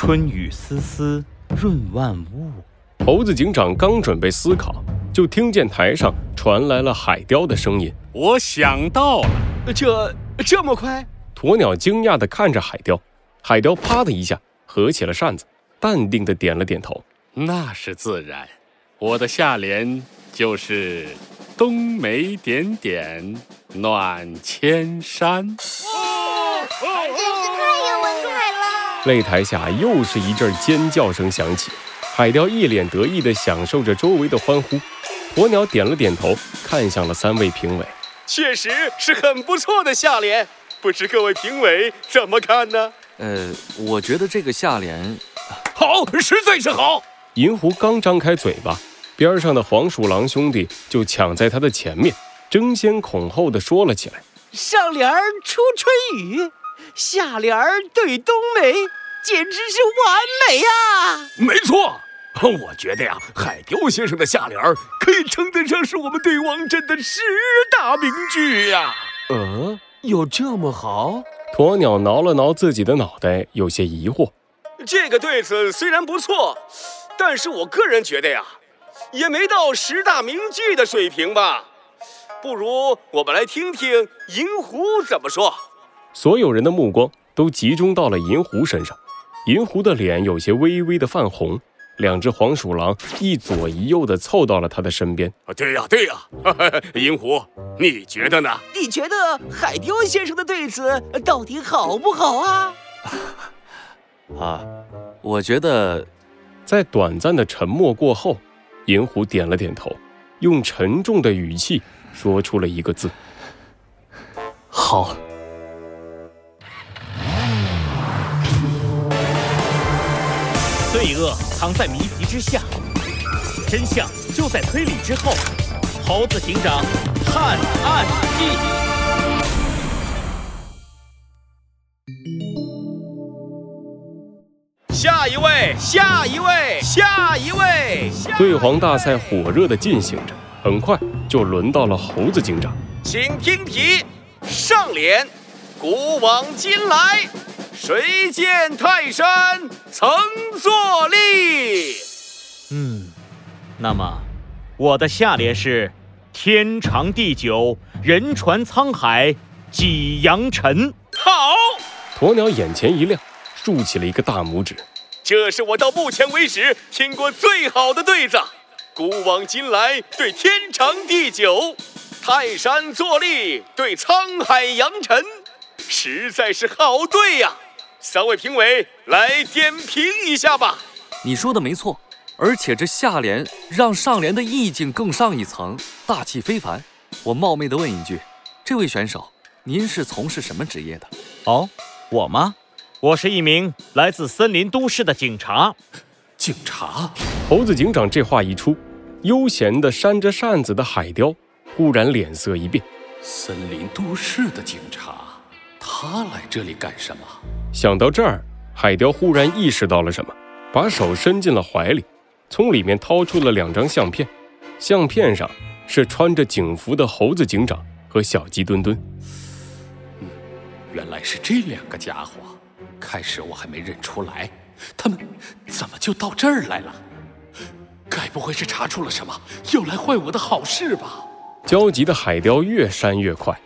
春雨丝丝润万物。猴子警长刚准备思考，就听见台上传来了海雕的声音：“我想到了，这这么快？”鸵鸟惊讶地看着海雕，海雕啪的一下合起了扇子，淡定地点了点头：“那是自然，我的下联就是‘冬梅点点暖千山’。”擂台下又是一阵尖叫声响起。海雕一脸得意地享受着周围的欢呼，鸵鸟点了点头，看向了三位评委，确实是很不错的下联，不知各位评委怎么看呢？呃，我觉得这个下联好，实在是好。银狐刚张开嘴巴，边上的黄鼠狼兄弟就抢在他的前面，争先恐后地说了起来：上联出春雨，下联儿对冬梅，简直是完美呀！没错。我觉得呀，海雕先生的下联儿可以称得上是我们对王镇的十大名句呀。呃，有这么好？鸵鸟挠了挠自己的脑袋，有些疑惑。这个对子虽然不错，但是我个人觉得呀，也没到十大名句的水平吧。不如我们来听听银狐怎么说。所有人的目光都集中到了银狐身上，银狐的脸有些微微的泛红。两只黄鼠狼一左一右的凑到了他的身边。啊，对呀，对呀，银狐，你觉得呢？你觉得海雕先生的对子到底好不好啊？啊，我觉得，在短暂的沉默过后，银狐点了点头，用沉重的语气说出了一个字：“好。”罪恶藏在谜题之下，真相就在推理之后。猴子警长探案记，下一位，下一位，下一位。对黄大赛火热的进行着，很快就轮到了猴子警长。请听题，上联：古往今来。谁见泰山曾坐立？嗯，那么我的下联是：天长地久，人传沧海，几扬尘。好，鸵鸟眼前一亮，竖起了一个大拇指。这是我到目前为止听过最好的对子。古往今来对天长地久，泰山坐立对沧海扬尘，实在是好对呀。三位评委来点评一下吧。你说的没错，而且这下联让上联的意境更上一层，大气非凡。我冒昧的问一句，这位选手，您是从事什么职业的？哦，我吗？我是一名来自森林都市的警察。警察？猴子警长这话一出，悠闲的扇着扇子的海雕忽然脸色一变。森林都市的警察，他来这里干什么？想到这儿，海雕忽然意识到了什么，把手伸进了怀里，从里面掏出了两张相片。相片上是穿着警服的猴子警长和小鸡墩墩。嗯，原来是这两个家伙。开始我还没认出来，他们怎么就到这儿来了？该不会是查出了什么，要来坏我的好事吧？焦急的海雕越扇越快，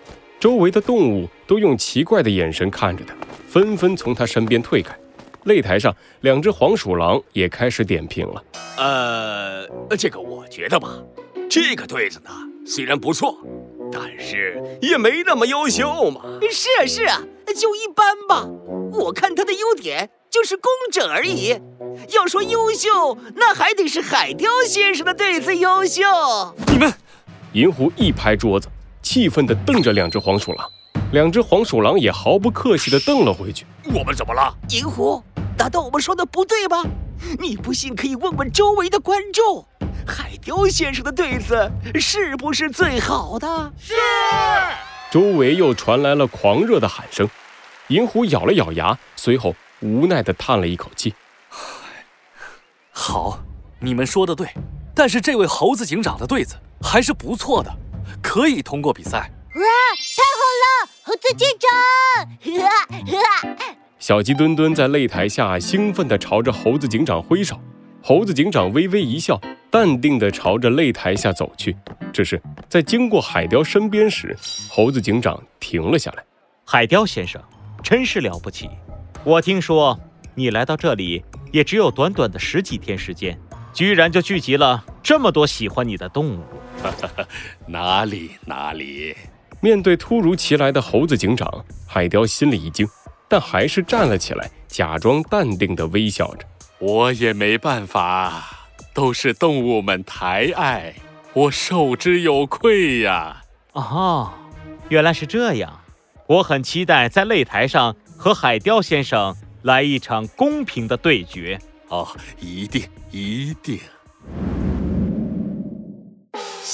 周围的动物都用奇怪的眼神看着他。纷纷从他身边退开，擂台上两只黄鼠狼也开始点评了。呃，这个我觉得吧，这个对子呢虽然不错，但是也没那么优秀嘛。是啊是啊，就一般吧。我看他的优点就是工整而已。要说优秀，那还得是海雕先生的对子优秀。你们，银狐一拍桌子，气愤地瞪着两只黄鼠狼。两只黄鼠狼也毫不客气地瞪了回去。我们怎么了？银狐，难道我们说的不对吗？你不信可以问问周围的观众，海雕先生的对子是不是最好的？是。周围又传来了狂热的喊声。银狐咬了咬牙，随后无奈地叹了一口气：“好，你们说的对，但是这位猴子警长的对子还是不错的，可以通过比赛。”猴子警长，小鸡墩墩在擂台下兴奋地朝着猴子警长挥手，猴子警长微微一笑，淡定地朝着擂台下走去。只是在经过海雕身边时，猴子警长停了下来。海雕先生，真是了不起！我听说你来到这里也只有短短的十几天时间，居然就聚集了这么多喜欢你的动物。哪 里哪里！面对突如其来的猴子警长，海雕心里一惊，但还是站了起来，假装淡定地微笑着。我也没办法，都是动物们抬爱，我受之有愧呀。哦，原来是这样。我很期待在擂台上和海雕先生来一场公平的对决。哦，一定一定。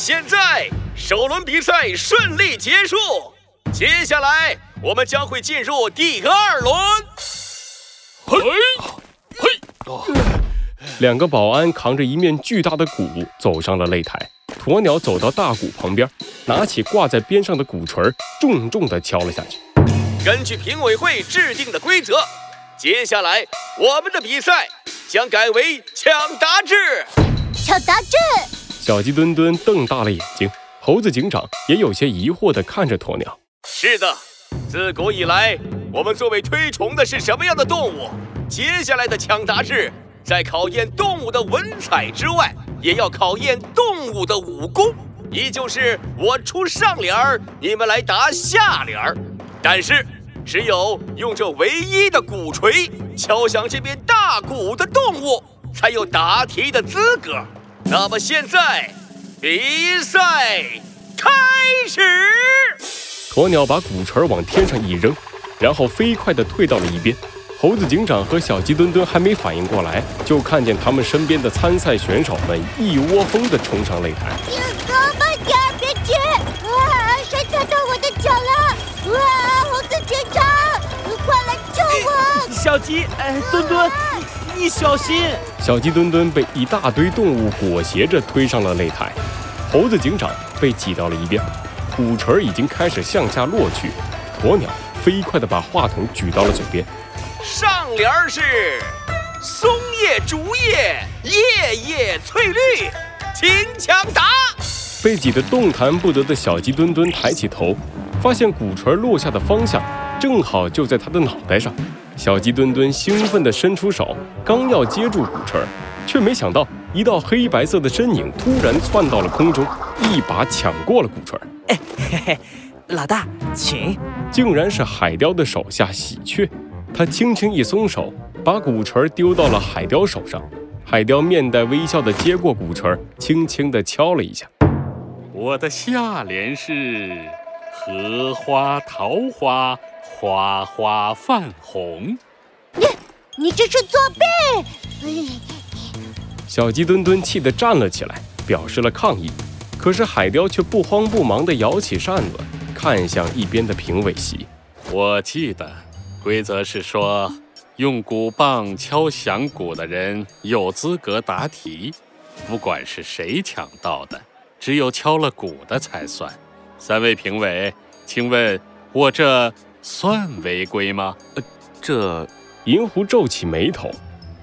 现在首轮比赛顺利结束，接下来我们将会进入第二轮。嘿，嘿，两个保安扛着一面巨大的鼓走上了擂台。鸵鸟走到大鼓旁边，拿起挂在边上的鼓槌，重重地敲了下去。根据评委会制定的规则，接下来我们的比赛将改为抢答制。抢答制。小鸡墩墩瞪大了眼睛，猴子警长也有些疑惑地看着鸵鸟。是的，自古以来，我们最为推崇的是什么样的动物？接下来的抢答是，在考验动物的文采之外，也要考验动物的武功，依旧是我出上联儿，你们来答下联儿。但是，只有用这唯一的鼓槌敲响这边大鼓的动物，才有答题的资格。那么现在，比赛开始。鸵鸟把鼓槌往天上一扔，然后飞快地退到了一边。猴子警长和小鸡墩墩还没反应过来，就看见他们身边的参赛选手们一窝蜂地冲上擂台。哥，慢点，别急！哇，谁踩到我的脚了？哇，猴子警长，快来救我！小鸡，哎，墩墩，你你小心！小鸡墩墩被一大堆动物裹挟着推上了擂台，猴子警长被挤到了一边，鼓槌已经开始向下落去。鸵鸟飞快地把话筒举到了嘴边。上联儿是松叶、竹叶、叶叶翠绿，秦抢答。被挤得动弹不得的小鸡墩墩抬起头，发现鼓槌落下的方向正好就在他的脑袋上。小鸡墩墩兴奋地伸出手，刚要接住鼓槌，却没想到一道黑白色的身影突然窜到了空中，一把抢过了鼓槌。嘿嘿，老大，请。竟然是海雕的手下喜鹊。他轻轻一松手，把鼓槌丢到了海雕手上。海雕面带微笑地接过鼓槌，轻轻地敲了一下。我的下联是：荷花桃花，花花泛红。你你这是作弊！小鸡墩墩气得站了起来，表示了抗议。可是海雕却不慌不忙地摇起扇子，看向一边的评委席。我记得。规则是说，用鼓棒敲响鼓的人有资格答题，不管是谁抢到的，只有敲了鼓的才算。三位评委，请问我这算违规吗？呃，这银狐皱起眉头，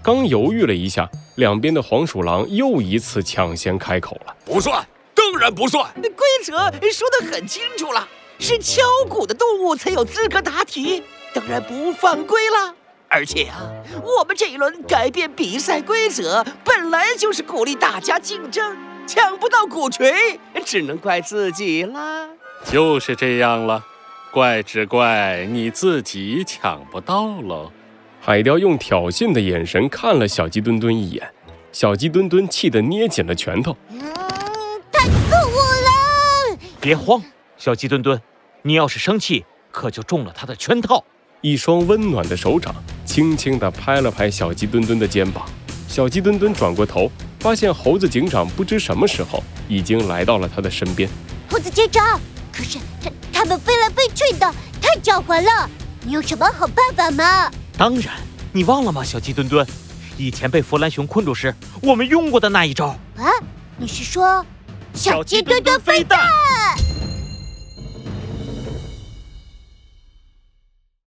刚犹豫了一下，两边的黄鼠狼又一次抢先开口了：“不算，当然不算。规则说得很清楚了，是敲鼓的动物才有资格答题。”当然不犯规了，而且啊，我们这一轮改变比赛规则，本来就是鼓励大家竞争，抢不到鼓槌，只能怪自己啦。就是这样了，怪只怪你自己抢不到喽。海雕用挑衅的眼神看了小鸡墩墩一眼，小鸡墩墩气得捏紧了拳头。嗯，太可恶了！别慌，小鸡墩墩，你要是生气，可就中了他的圈套。一双温暖的手掌轻轻地拍了拍小鸡墩墩的肩膀，小鸡墩墩转过头，发现猴子警长不知什么时候已经来到了他的身边。猴子警长，可是他他们飞来飞去的，太狡猾了，你有什么好办法吗？当然，你忘了吗，小鸡墩墩，以前被弗兰熊困住时，我们用过的那一招。啊，你是说小鸡墩墩飞弹？